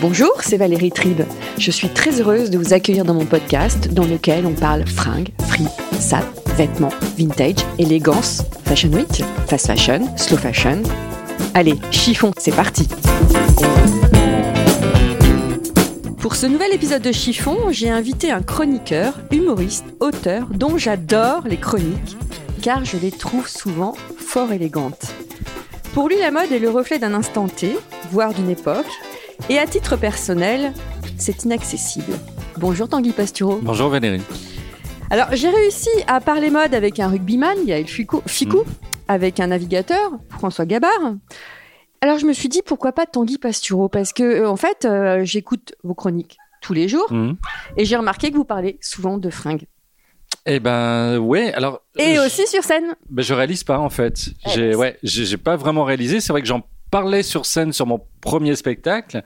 Bonjour, c'est Valérie Tribe. Je suis très heureuse de vous accueillir dans mon podcast dans lequel on parle fringues, free, sap, vêtements, vintage, élégance, fashion week, fast fashion, slow fashion. Allez, chiffon, c'est parti Pour ce nouvel épisode de Chiffon, j'ai invité un chroniqueur, humoriste, auteur dont j'adore les chroniques car je les trouve souvent fort élégantes. Pour lui, la mode est le reflet d'un instant T, voire d'une époque, et à titre personnel, c'est inaccessible. Bonjour Tanguy Pastureau. Bonjour Valérie. Alors, j'ai réussi à parler mode avec un rugbyman, Yael Ficou, Ficou avec un navigateur, François Gabard. Alors, je me suis dit, pourquoi pas Tanguy Pastureau? Parce que, euh, en fait, euh, j'écoute vos chroniques tous les jours Mhm. et j'ai remarqué que vous parlez souvent de fringues. Eh ben ouais, alors Et je, aussi sur scène. ben, je réalise pas en fait. Eh J'ai ben, ouais, j'ai pas vraiment réalisé. C'est vrai que j'en parlais sur scène sur mon premier spectacle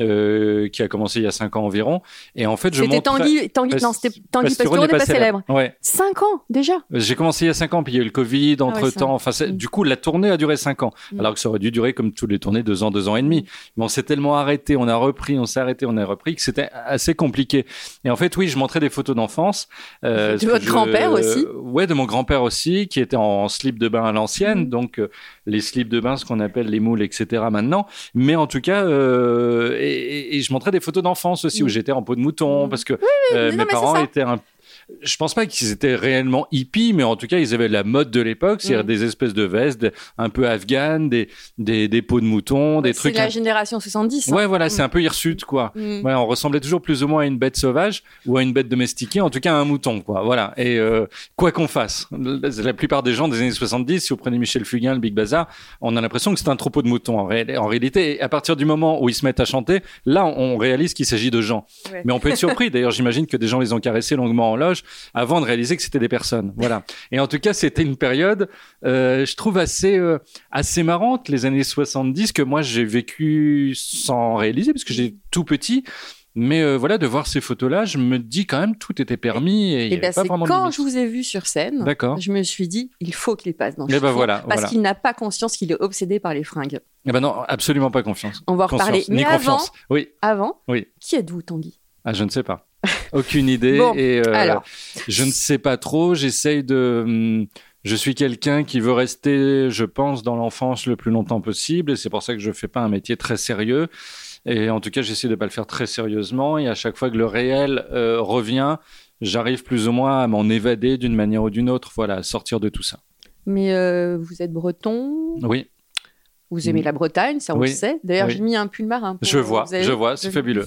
euh, qui a commencé il y a cinq ans environ. Et en fait, je C'était montrais- Tanguy, Tanguy, Pas- non, c'était Tanguy Pastureau n'est pas célèbre. Ouais. Cinq ans déjà. J'ai commencé il y a cinq ans, puis il y a eu le Covid entre Ah ouais, temps. enfin, c'est- Mm. du coup, la tournée a duré cinq ans, Mm. alors que ça aurait dû durer comme toutes les tournées deux ans, deux ans et demi. Mais on s'est tellement arrêté, on a repris, on s'est arrêté, on a repris que c'était assez compliqué. Et en fait, oui, je montrais des photos d'enfance. euh, De votre je- grand-père aussi Ouais, de mon grand-père aussi, qui était en slip de bain à l'ancienne, Mm. donc euh, les slips de bain, ce qu'on appelle les moules, etc. Maintenant. Mais en tout cas, euh, et, et- et je montrais des photos d'enfance aussi où Mm. j'étais en peau de mouton, parce que euh, non, mes parents étaient un je pense pas qu'ils étaient réellement hippies, mais en tout cas, ils avaient la mode de l'époque, c'est-à-dire Mm. des espèces de vestes un peu afghanes, des, des, des peaux de mouton, des C'est trucs. la un- génération 70. hein. Ouais, voilà, c'est Mm. un peu hirsute, quoi. Mm. On ressemblait toujours plus ou moins à une bête sauvage ou à une bête domestiquée, en tout cas à un mouton, quoi. Voilà. Et euh, quoi qu'on fasse, la plupart des gens des années 70, si vous prenez Michel Fugain, le Big Bazar, on a l'impression que c'est un troupeau de moutons. En, ré- en réalité, et à partir du moment où ils se mettent à chanter, là, on réalise qu'il s'agit de gens. Ouais. Mais on peut être surpris. D'ailleurs, j'imagine que des gens les ont caressés longuement en loge avant de réaliser que c'était des personnes. Voilà. Et en tout cas, c'était une période, euh, je trouve assez euh, assez marrante, les années 70 que moi j'ai vécu sans réaliser parce que j'étais tout petit. Mais euh, voilà, de voir ces photos-là, je me dis quand même tout était permis et il y Et ben, avait pas c'est vraiment de quand je vous ai vu sur scène, D'accord. je me suis dit, il faut qu'il passe dans Eh ben Chiffon, voilà, parce voilà. qu'il n'a pas conscience qu'il est obsédé par les fringues. Eh ben non, absolument pas confiance. On va en reparler. Mais avant. Oui, avant, Oui. qui êtes-vous, Tanguy? Ah, je ne sais pas. Aucune idée. Bon, et euh, alors. je ne sais pas trop. J'essaye de. hum, Je suis quelqu'un qui veut rester, je pense, dans l'enfance le plus longtemps possible, et c'est pour ça que je fais pas un métier très sérieux. Et en tout cas, j'essaie de pas le faire très sérieusement. Et à chaque fois que le réel euh, revient, j'arrive plus ou moins à m'en évader d'une manière ou d'une autre. Voilà, à sortir de tout ça. Mais euh, vous êtes breton, Oui, vous aimez la Bretagne, ça on Oui. le sait. D'ailleurs, Oui. j'ai mis un pull marin. pour- je vois, je vois, c'est fabuleux.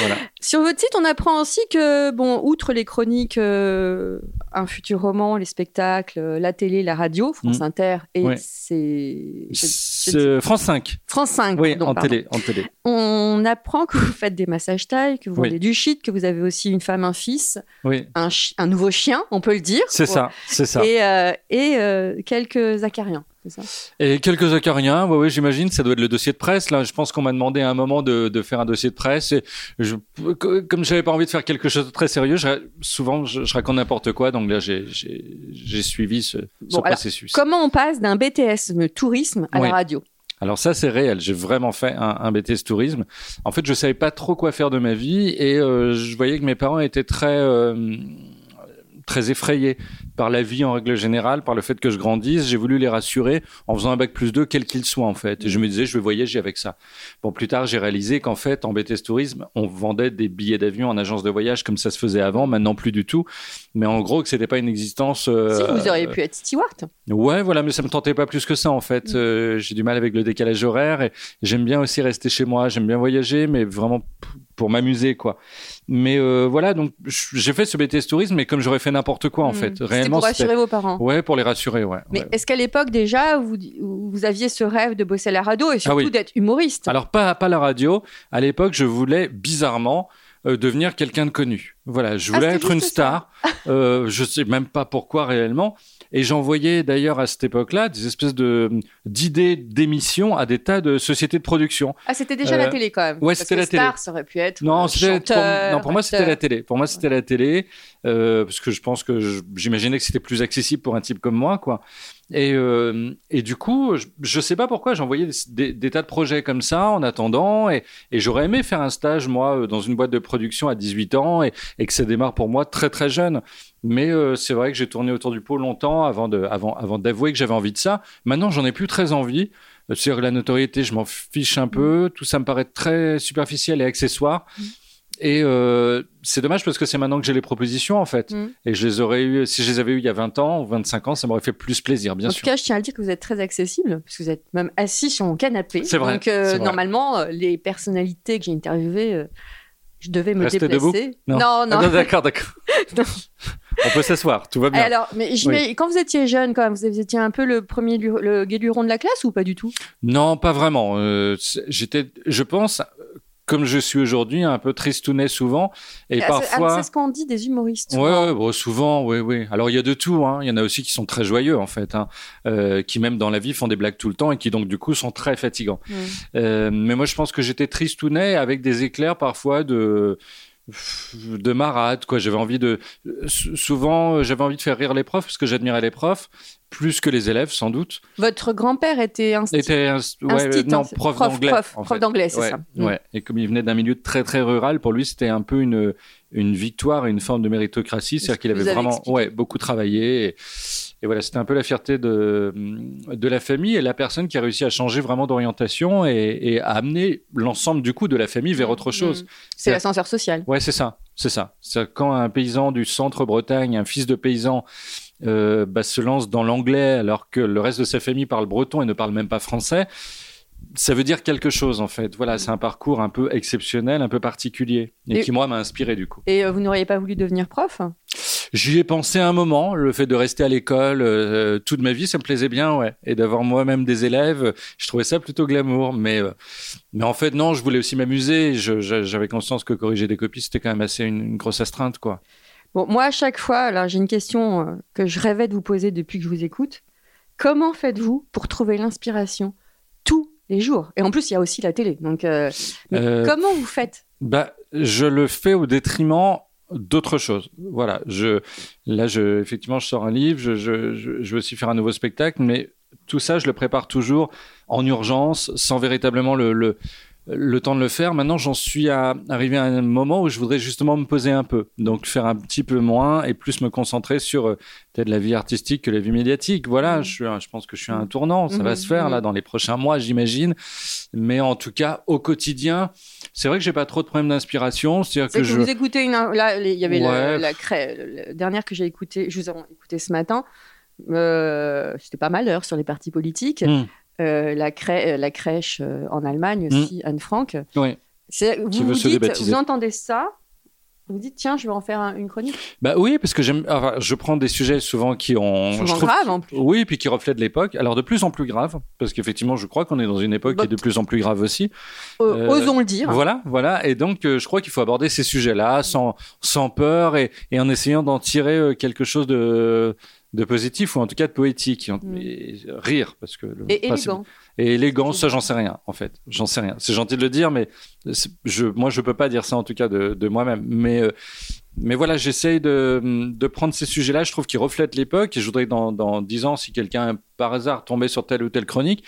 Voilà. Sur votre site, on apprend aussi que, bon, outre les chroniques, euh, un futur roman, les spectacles, euh, la télé, la radio, France Mm. Inter et Ouais. c'est je- France 5. France 5. Oui, pardon, en pardon. télé, en télé. On apprend que vous faites des massages taille, que vous Oui. vendez du shit, que vous avez aussi une femme, un fils, Oui, un, nouveau chien, on peut le dire. c'est ça, c'est ça. Et, euh, et euh, quelques acariens, c'est ça Et quelques acariens, ouais, ouais, j'imagine, ça doit être le dossier de presse. Là, je pense qu'on m'a demandé à un moment de, de faire un dossier de presse. Et je, co- comme j'avais pas envie de faire quelque chose de très sérieux, je- souvent je, je raconte n'importe quoi. Donc là, j'ai- suivi ce, ce Bon, alors, processus. Comment on passe d'un BTS tourisme à la radio? Alors ça, c'est réel. J'ai vraiment fait un, un BTS tourisme. En fait, je savais pas trop quoi faire de ma vie et euh, je voyais que mes parents étaient très euh, très effrayés par la vie en règle générale, par le fait que je grandisse. J'ai voulu les rassurer en faisant un bac plus 2, quel qu'il soit en fait. Et je me disais, je vais voyager avec ça. Bon, plus tard, j'ai réalisé qu'en fait, en BTS Tourisme, on vendait des billets d'avion en agence de voyage comme ça se faisait avant, maintenant plus du tout. Mais en gros, que c'était pas une existence. euh, Si, vous auriez pu être steward. Ouais, voilà, mais ça me tentait pas plus que ça en fait. Mm. Euh, j'ai du mal avec le décalage horaire et j'aime bien aussi rester chez moi. J'aime bien voyager, mais vraiment pour m'amuser quoi. Mais euh, voilà, donc j'ai fait ce BTS tourisme, mais comme j'aurais fait n'importe quoi en Hmm. fait. Réellement, pour rassurer vos parents. Ouais, pour les rassurer, ouais. Mais ouais. est-ce qu'à l'époque déjà, vous, vous aviez ce rêve de bosser à la radio et surtout Ah oui. d'être humoriste? Alors pas pas la radio. À l'époque, je voulais bizarrement euh, devenir quelqu'un de connu. Voilà, je Ah, voulais être une star. euh, je sais même pas pourquoi réellement. Et j'envoyais d'ailleurs à cette époque-là des espèces de d'idées d'émissions à des tas de sociétés de production. Ah, c'était déjà Euh, la télé quand même. ouais, c'était la télé. Star, ça aurait pu être. Non, euh, pour, non, pour moi c'était la télé. Pour moi c'était la télé euh, parce que je pense que j'imaginais que c'était plus accessible pour un type comme moi, quoi. Et euh, du coup, je, je sais pas pourquoi j'envoyais des, des, tas de projets comme ça en attendant et, j'aurais aimé faire un stage moi euh, dans une boîte de production à 18 ans et, que ça démarre pour moi très très jeune. Mais c'est vrai que j'ai tourné autour du pot longtemps avant avant d'avouer que j'avais envie de ça. Maintenant, j'en ai plus très envie. Que la notoriété, je m'en fiche un peu. Tout ça me paraît très superficiel et accessoire. Et euh, c'est dommage parce que c'est maintenant que j'ai les propositions en fait. Mm. Et je les aurais eu, si je les avais eues il y a 20 ans ou 25 ans, ça m'aurait fait plus plaisir, bien en sûr. tout cas, je tiens à le dire que vous êtes très accessible, parce que vous êtes même assis sur mon canapé. C'est vrai, Donc, euh, vrai. normalement, euh, les personnalités que j'ai interviewées, euh, je devais me Rester déplacer. Non. non. non. Ah, d'accord, d'accord. Non. On peut s'asseoir, tout va bien. alors, mais mets- quand vous étiez jeune, quand même, vous étiez un peu le premier le guéluron de la classe ou pas du tout? Non, pas vraiment. Euh, J'étais, je pense, comme je suis aujourd'hui, un peu tristounet souvent. Et Ah, ah, parfois. C'est ce qu'on dit des humoristes. Ouais, souvent. ouais, bon, souvent, oui, oui. Alors il y a de tout. Hein. Il y en a aussi qui sont très joyeux en fait, hein, euh, qui même dans la vie font des blagues tout le temps et qui donc du coup sont très fatigants. Mm. Euh, mais moi je pense que j'étais tristounet avec des éclairs parfois de de marade quoi j'avais envie de sou- souvent euh, j'avais envie de faire rire les profs parce que j'admirais les profs plus que les élèves sans doute Votre grand-père était un était un, ouais, Instit, non prof, d'anglais prof, d'anglais, c'est ouais, ça. Mm. ouais. et comme il venait d'un milieu très très rural pour lui c'était un peu une une victoire une forme de méritocratie c'est-à-dire qu'il avait vraiment expliqué. ouais beaucoup travaillé et, et voilà c'était un peu la fierté de de la famille et la personne qui a réussi à changer vraiment d'orientation et, et à amener l'ensemble du coup de la famille vers autre chose Mm. C'est l'ascenseur social. Ouais, c'est ça, c'est ça. Quand un paysan du centre Bretagne, un fils de paysan, euh, bah, se lance dans l'anglais alors que le reste de sa famille parle breton et ne parle même pas français, ça veut dire quelque chose en fait. Voilà, c'est un parcours un peu exceptionnel, un peu particulier et, Et- qui moi m'a inspiré du coup. Et euh, vous n'auriez pas voulu devenir prof? J'y ai pensé un moment, le fait de rester à l'école euh, toute ma vie, ça me plaisait bien, ouais, et d'avoir moi-même des élèves, je trouvais ça plutôt glamour, mais euh, mais en fait non, je voulais aussi m'amuser. J'avais conscience que corriger des copies c'était quand même assez une, une grosse astreinte quoi. Bon, moi, à chaque fois, là, j'ai une question euh, que je rêvais de vous poser depuis que je vous écoute. Comment faites-vous pour trouver l'inspiration tous les jours? Et en plus, il y a aussi la télé. Donc, euh, mais Euh, comment vous faites? Bah, je le fais au détriment d'autres choses. Voilà, je là, je effectivement, je sors un livre, je, je, veux aussi faire un nouveau spectacle, mais tout ça, je le prépare toujours en urgence, sans véritablement le, le le temps de le faire. Maintenant, j'en suis à, arrivé à un moment où je voudrais justement me poser un peu, donc faire un petit peu moins et plus me concentrer sur euh, peut-être la vie artistique que la vie médiatique. Voilà, Mhm. je, suis, un- je pense que je suis à un tournant, ça va Mhm, se faire là mhm. dans les prochains mois, j'imagine. Mais en tout cas, au quotidien, c'est vrai que j'ai pas trop de problèmes d'inspiration, c'est-à-dire C'est que que je vous écoutez une. Là, il y avait Ouais. la, dernière que j'ai écoutée, je vous ai écoutée ce matin. Euh, C'était pas mal d'ailleurs sur les partis politiques. Euh, la, crè- euh, la crèche euh, en Allemagne aussi, Anne Frank. Oui. Vous, vous, dites, vous entendez ça, vous dites tiens, je vais en faire un- une chronique. Bah oui, parce que j'aime. enfin, je prends des sujets souvent qui ont. je Souvent trouve- grave en plus. Oui, puis qui reflètent l'époque. Alors de plus en plus grave, parce qu'effectivement, je crois qu'on est dans une époque qui est de plus en plus grave aussi. Euh, Euh, osons le dire. Voilà, voilà. Et donc, euh, je crois qu'il faut aborder ces sujets-là sans, sans peur et, et en essayant d'en tirer quelque chose de, de positif ou en tout cas de poétique. Et Mm. et rire, parce que. le Et élégant. Et élégant, ça, j'en sais rien, en fait. J'en sais rien. C'est gentil de le dire, mais je, moi, je peux pas dire ça, en tout cas, de, de moi-même. Mais, euh, mais voilà, j'essaye de, de prendre ces sujets-là. Je trouve qu'ils reflètent l'époque. Et je voudrais que dans, dans 10 ans, si quelqu'un, par hasard, tombait sur telle ou telle chronique,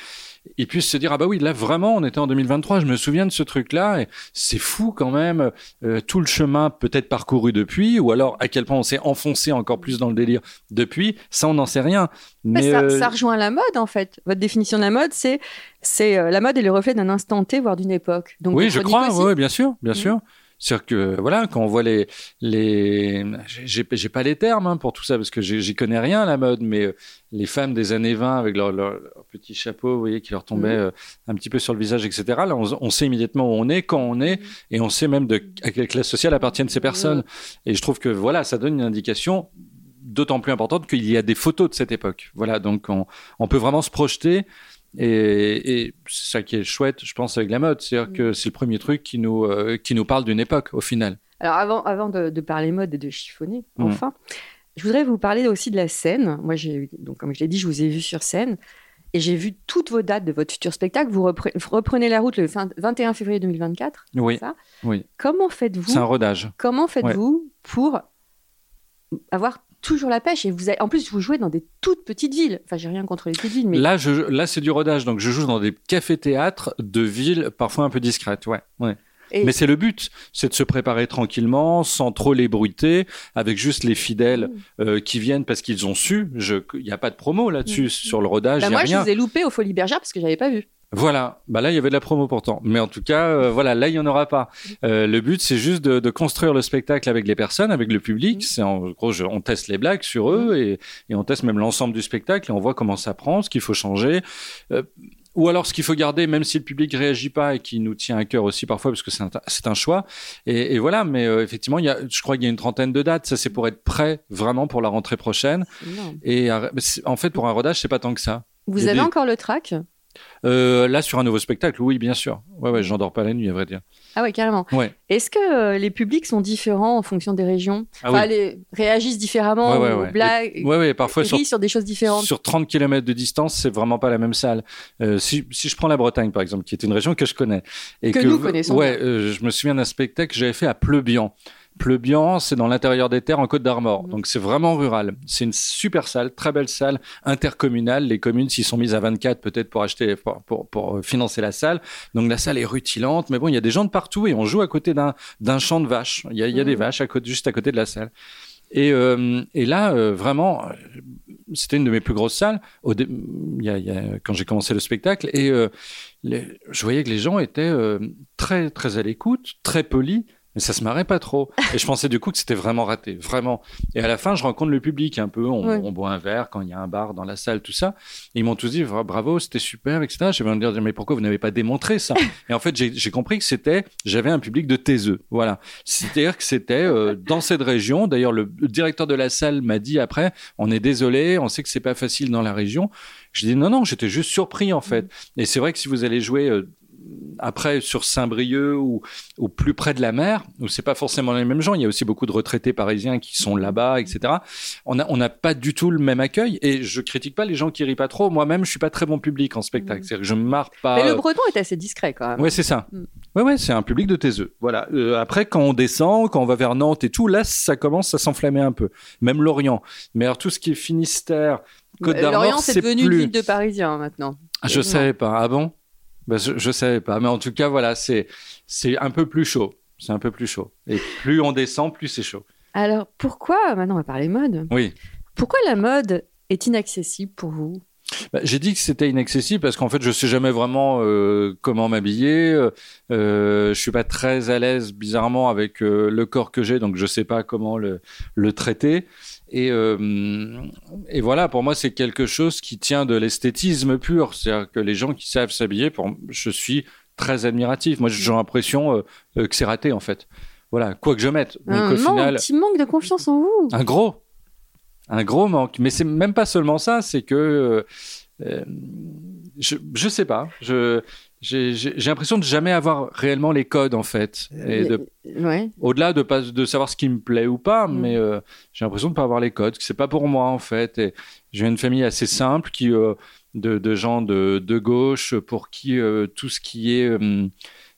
il puisse se dire, ah bah oui, là, vraiment, on était en 2023. Je me souviens de ce truc-là. Et c'est fou, quand même, euh, tout le chemin peut-être parcouru depuis, ou alors à quel point on s'est enfoncé encore plus dans le délire depuis. Ça, on n'en sait rien. Mais Mais, ça, euh, ça rejoint la mode en fait. Votre définition de la mode, c'est c'est euh, la mode est le reflet d'un instant T, voire d'une époque. Donc oui, je crois, oui, bien sûr, bien Mhm. sûr. C'est-à-dire que voilà, quand on voit les les, j'ai pas les termes hein, pour tout ça parce que j'y connais rien à la mode, mais euh, les femmes des années 20 avec leur, leur, petit chapeau, vous voyez, qui leur tombait Mhm. euh, un petit peu sur le visage, etc. Là, on, on sait immédiatement où on est, quand on est, et on sait même de à quelle classe sociale appartiennent ces personnes. Et je trouve que voilà, ça donne une indication d'autant plus importante qu'il y a des photos de cette époque. Voilà, donc on, on peut vraiment se projeter. Et, et c'est ça qui est chouette, je pense, avec la mode. C'est-à-dire que c'est le premier truc qui nous, euh, qui nous parle d'une époque, au final. Alors avant, avant de, de parler mode et de chiffonner, Mm. enfin, je voudrais vous parler aussi de la scène. Moi, j'ai donc comme je l'ai dit, je vous ai vu sur scène et j'ai vu toutes vos dates de votre futur spectacle. Vous, repre- vous reprenez la route le fin- 21 février 2024. Oui, ça? Oui. Comment C'est un faites-vous rodage. Comment faites-vous pour avoir toujours la pêche et vous avez- en plus vous jouez dans des toutes petites villes. Enfin, j'ai rien contre les petites villes, mais Là, je, là, c'est du rodage. Donc, je joue dans des cafés-théâtres de villes parfois un peu discrètes. Ouais, ouais. Et- Mais c'est le but, c'est de se préparer tranquillement, sans trop l'ébruiter, avec juste les fidèles Mmh. euh, qui viennent parce qu'ils ont su. Je- Il n'y a pas de promo là-dessus Mmh. sur le rodage. Bah, il y a moi, je rien. vous ai loupé au Folie Bergère parce que j'avais pas vu. Voilà, bah là il y avait de la promo pourtant, mais en tout cas euh, voilà là il y en aura pas. Euh, le but c'est juste de, de construire le spectacle avec les personnes, avec le public. Mhm. C'est en gros je- on teste les blagues sur eux et, et on teste même l'ensemble du spectacle et on voit comment ça prend, ce qu'il faut changer. Euh, ou alors ce qu'il faut garder, même si le public réagit pas et qui nous tient à cœur aussi parfois parce que c'est un, choix. Et, et voilà, mais euh, effectivement, il y a, je crois qu'il y a une trentaine de dates. Ça, c'est pour être prêt vraiment pour la rentrée prochaine. Et en fait, pour un rodage, c'est pas tant que ça. Vous avez des- encore le track Euh, là, sur un nouveau spectacle, oui, bien sûr. Ouais, ouais, j'en dors pas la nuit, à vrai dire. Ah ouais, carrément. Ouais. Est-ce que euh, les publics sont différents en fonction des régions? Ah Enfin, oui. les réagissent différemment Ouais, ouais, aux ouais. blagues, Ouais, ouais, parfois sur, des choses différentes? sur 30 km de distance, c'est vraiment pas la même salle. Euh, si, si je prends la Bretagne, par exemple, qui est une région que je connais. Et Que nous connaissons Ouais, je me souviens d'un spectacle que j'avais fait à Pleubian. Pleubian, c'est dans l'intérieur des terres en Côte d'Armor. Mhm. Donc c'est vraiment rural. C'est une super salle, très belle salle, intercommunale. Les communes s'y sont mises à 24 peut-être pour acheter, pour, pour, pour, financer la salle. Donc la salle est rutilante, mais bon, il y a des gens de partout et on joue à côté d'un champ de vaches. Il y a, il y a des Mhm. vaches à côté, juste à côté de la salle. Et, euh, et là, euh, vraiment, euh, c'était une de mes plus grosses salles au dé- il y a, il y a- quand j'ai commencé le spectacle. Et euh, les- je voyais que les gens étaient très, très à l'écoute, très polis. Mais ça se marrait pas trop. Et je pensais du coup que c'était vraiment raté, vraiment. Et à la fin, je rencontre le public un peu. On, boit un verre quand il y a un bar dans la salle, tout ça. Et ils m'ont tous dit Bra- bravo, c'était super, etc. Je vais me dire mais pourquoi vous n'avez pas démontré ça? Et en fait, j'ai j'ai compris que c'était j'avais un public de taiseux. Voilà. C'est-à-dire que c'était euh, dans cette région. D'ailleurs, le, le directeur de la salle m'a dit après on est désolé, on sait que c'est pas facile dans la région. Je dis non, non, j'étais juste surpris en fait. Et c'est vrai que si vous allez jouer euh, après sur Saint-Brieuc ou, ou plus près de la mer, où c'est pas forcément les mêmes gens, il y a aussi beaucoup de retraités parisiens qui sont là-bas, etc. On n'a on n'a pas du tout le même accueil. Et je critique pas les gens qui rient pas trop. Moi-même, je suis pas très bon public en spectacle. Mhm. C'est-à-dire que je me marre pas. Mais le breton est assez discret quand même. Ouais, c'est ça. Mm. Ouais, ouais, c'est un public de taiseux. Voilà. Euh, après, quand on descend, quand on va vers Nantes et tout, là, ça commence à s'enflammer un peu. Même l'Orient. Mais alors, tout ce qui est Finistère, Côte d'Armor, Lorient, c'est devenu plus... une ville de Parisiens maintenant. Ah, Je Non. savais pas. Ah bon? Bah, je, je savais pas. Mais en tout cas, voilà, c'est c'est un peu plus chaud. C'est un peu plus chaud. Et plus on descend, plus c'est chaud. Alors pourquoi, maintenant on va parler mode, Oui. pourquoi la mode est inaccessible pour vous? Bah, J'ai dit que c'était inaccessible parce qu'en fait, je sais jamais vraiment euh, comment m'habiller. Euh, je suis pas très à l'aise, bizarrement, avec euh, le corps que j'ai, donc je sais pas comment le, le traiter. Et, euh, et voilà, pour moi, c'est quelque chose qui tient de l'esthétisme pur. C'est-à-dire que les gens qui savent s'habiller, pour, je suis très admiratif. Moi, j'ai l'impression euh, euh, que c'est raté, en fait. Voilà, quoi que je mette. Donc, un, au final, un petit manque de confiance en vous. un gros, un gros manque. Mais c'est même pas seulement ça, c'est que euh, je je sais pas. Je j'ai l'impression de jamais avoir réellement les codes en fait, Ouais. au-delà de pas de savoir ce qui me plaît ou pas, Mm. mais euh, j'ai l'impression de pas avoir les codes. Que c'est pas pour moi en fait. Et j'ai une famille assez simple qui euh, de, de gens de, de gauche pour qui euh, tout ce qui est euh,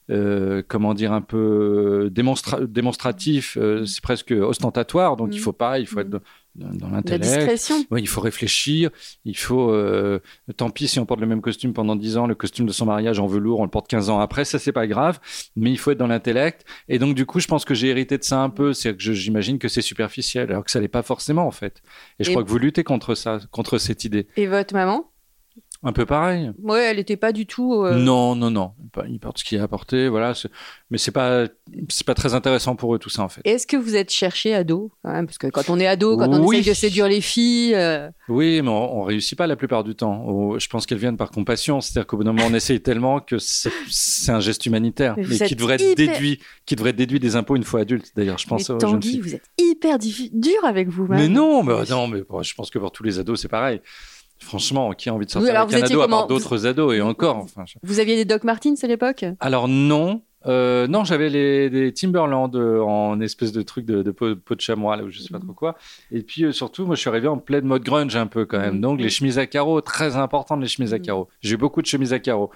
euh, comment dire un peu démonstra- démonstratif, euh, c'est presque ostentatoire. Donc Mm. il faut pas, il faut Mm. être dans, l'intellect. discrétion. Oui, il faut réfléchir. Il faut. euh, tant pis si on porte le même costume pendant 10 ans, le costume de son mariage en velours, on le porte 15 ans après. Ça, c'est pas grave. Mais il faut être dans l'intellect. Et donc, du coup, je pense que j'ai hérité de ça un peu. C'est que j'imagine que c'est superficiel, alors que ça l'est pas forcément, en fait. Et je Et- crois que vous luttez contre ça, contre cette idée. Et votre maman? Un peu pareil. Ouais, elle était pas du tout. euh, Non, non, non. Pas- Ils portent ce qu'il y a porter, voilà. Mais c'est pas, c'est pas très intéressant pour eux tout ça en fait. Est-ce que vous êtes cherché ado quand même? Parce que quand on est ado, quand on Oui. essaye de séduire les filles, euh, Oui, mais on, on réussit pas la plupart du temps. Oh, Je pense qu'elles viennent par compassion, c'est-à-dire qu'au bout d'un moment on essaye tellement que c'est un geste humanitaire, Mais vous mais qui devrait être hyper- déduit, qui devrait être déduit des impôts une fois adulte. D'ailleurs, je pense mais aux jeunes Tanguy, filles. vous êtes hyper dur avec vous-même. Mais non, mais non, mais bon, je pense que pour tous les ados c'est pareil. Franchement, qui a envie de sortir alors avec vous un ado à part d'autres ados et encore. Enfin, je- Vous aviez des Doc Martens à l'époque? Alors non, euh, non, j'avais les des Timberland euh, en espèce de truc de, de peau, peau de chamois là où je sais pas trop quoi. Et puis euh, surtout, moi je suis arrivé en pleine mode grunge un peu quand même. Mhm. Donc les chemises à carreaux, très importantes les chemises à Mhm. carreaux. J'ai eu beaucoup de chemises à carreaux.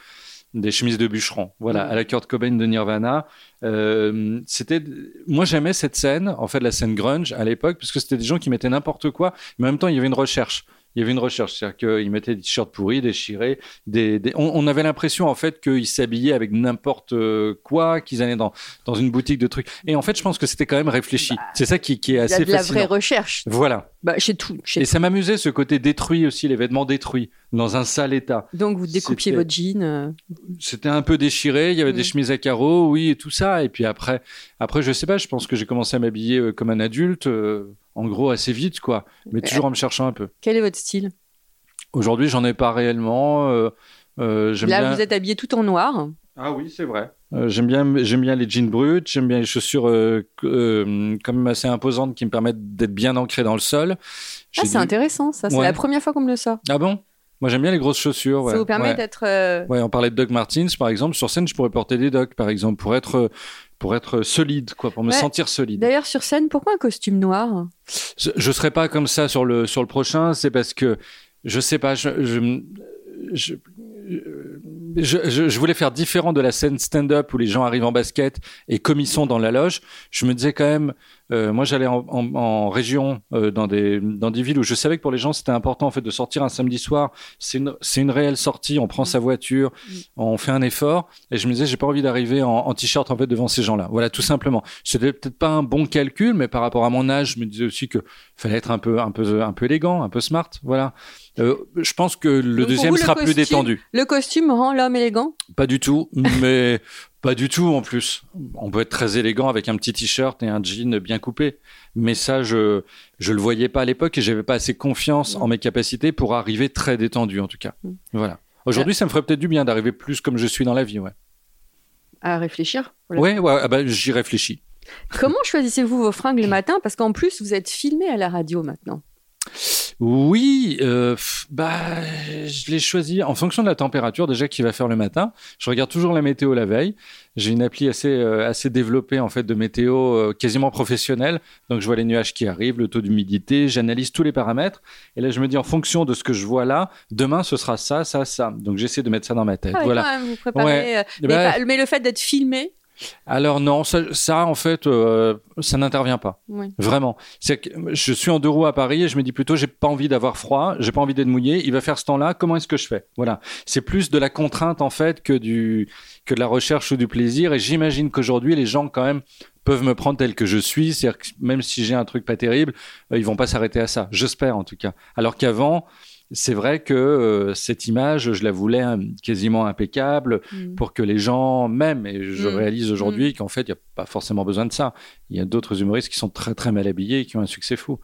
Des chemises de bûcheron, voilà, Mhm. à la Kurt Cobain de Nirvana. Euh, c'était, moi j'aimais cette scène, en fait la scène grunge à l'époque, parce que c'était des gens qui mettaient n'importe quoi, mais en même temps il y avait une recherche. Il y avait une recherche, c'est-à-dire qu'ils mettaient des t-shirts pourris, déchirés. Des, des- On, on avait l'impression en fait qu'ils s'habillaient avec n'importe euh, quoi, qu'ils allaient dans, dans une boutique de trucs. Et en fait, je pense que c'était quand même réfléchi. c'est ça qui, qui est Il y a assez de la fascinant. vraie recherche. Voilà. Bah, chez tout. Chez Et ça m'amusait ce côté détruit aussi, les vêtements détruits, dans un sale état. Donc vous découpiez votre jean. euh, C'était un peu déchiré, il y avait Mm. des chemises à carreaux, oui, et tout ça. Et puis après, après, je sais pas, je pense que j'ai commencé à m'habiller euh, comme un adulte, euh, en gros assez vite, quoi. Mais Ouais. toujours en me cherchant un peu. Quel est votre style? Aujourd'hui, j'en ai pas réellement. euh, Là, bien... vous êtes habillé tout en noir. Ah oui, c'est vrai. Euh, j'aime bien, j'aime bien les jeans bruts, j'aime bien les chaussures euh, euh, quand même assez imposantes qui me permettent d'être bien ancré dans le sol. Ah, c'est dit- intéressant, ça. C'est Ouais. la première fois qu'on me le sort. Ah bon? Moi, j'aime bien les grosses chaussures. Ouais. Ça vous permet ouais. d'être. euh, Ouais, on parlait de Doc Martens, par exemple. Sur scène, je pourrais porter des Doc, par exemple, pour être, euh, pour être solide, quoi, pour me Ouais. sentir solide. D'ailleurs, sur scène, pourquoi un costume noir? Je, je serai pas comme ça sur le sur le prochain, c'est parce que je sais pas, je je, je, je- je- je voulais faire différent de la scène stand-up où les gens arrivent en basket et comme ils sont dans la loge, je me disais quand même, euh, moi j'allais en, en- en région euh, dans des dans des villes où je savais que pour les gens c'était important en fait de sortir un samedi soir, c'est une une réelle sortie, on prend sa voiture, on fait un effort et je me disais j'ai pas envie d'arriver en, en t-shirt en fait devant ces gens-là. Voilà tout simplement. C'était peut-être pas un bon calcul, mais par rapport à mon âge, je me disais aussi que fallait être un peu un peu un peu élégant, un peu smart. Voilà. Euh, je pense que le Donc, deuxième vous, le sera plus détendu. Le costume rend l'homme élégant? Pas du tout, mais pas du tout en plus. On peut être très élégant avec un petit t-shirt et un jean bien coupé, mais ça je je le voyais pas à l'époque et j'avais pas assez confiance en mes capacités pour arriver très détendu en tout cas. Mm. Voilà. Aujourd'hui, ça me ferait peut-être du bien d'arriver plus comme je suis dans la vie, ouais. à réfléchir? Voilà. Ouais, ouais, ah bah, j'y réfléchis. Comment choisissez-vous vos fringues le matin? Parce qu'en plus, vous êtes filmé à la radio maintenant. Oui, euh, bah, je l'ai choisi en fonction de la température déjà qu'il va faire le matin. Je regarde toujours la météo la veille. J'ai une appli assez euh, assez développée en fait de météo euh, quasiment professionnelle. Donc je vois les nuages qui arrivent, le taux d'humidité, j'analyse tous les paramètres. Et là je me dis en fonction de ce que je vois là, demain ce sera ça, ça, ça. Donc j'essaie de mettre ça dans ma tête. Ah, voilà. quand même, vous préparez. Ouais. mais, pas- mais le fait d'être filmé, Alors non, ça, ça, en fait, euh, ça n'intervient pas. oui. Vraiment. Que je suis en deux roues à Paris et je me dis plutôt, j'ai pas envie d'avoir froid, j'ai pas envie d'être mouillé. Il va faire ce temps-là. Comment est-ce que je fais? Voilà. C'est plus de la contrainte en fait que du que de la recherche ou du plaisir. Et j'imagine qu'aujourd'hui, les gens quand même peuvent me prendre tel que je suis. C'est-à-dire que même si j'ai un truc pas terrible, euh, ils vont pas s'arrêter à ça. J'espère en tout cas. Alors qu'avant. C'est vrai que euh, cette image, je la voulais hein, quasiment impeccable Mm. pour que les gens m'aiment. Et je Mm. réalise aujourd'hui qu'en fait, il n'y a pas forcément besoin de ça. Il y a d'autres humoristes qui sont très très mal habillés et qui ont un succès fou.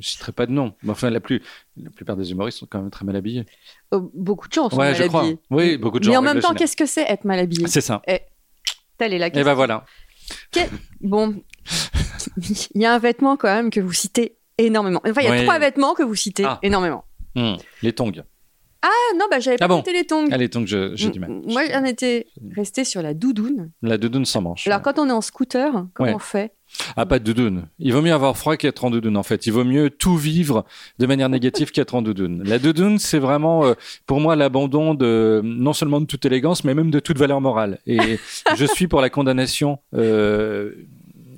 Je citerai pas de nom. Mais enfin, la, plus, la plupart des humoristes sont quand même très mal habillés. Oh, beaucoup de gens sont Ouais, mal je crois. habillés. Oui, beaucoup de gens. Mais en même temps, qu'est-ce que c'est être mal habillé? C'est ça. Telle est la Et question. ben voilà. Bon, il y a un vêtement quand même que vous citez énormément. Enfin, il y a Oui. trois vêtements que vous citez Ah. énormément. Hmm. Les tongs. Ah non, bah j'avais pas Ah bon noté les tongs. Ah, les tongs, j'ai du mal. Moi, j'en étais restée sur la doudoune. La doudoune sans manche. Alors, quand on est en scooter, comment Ouais. on fait? Ah, pas de doudoune. Il vaut mieux avoir froid qu'être en doudoune, en fait. Il vaut mieux tout vivre de manière négative qu'être en doudoune. La doudoune, c'est vraiment, euh, pour moi, l'abandon de, non seulement de toute élégance, mais même de toute valeur morale. Et je suis pour la condamnation, euh,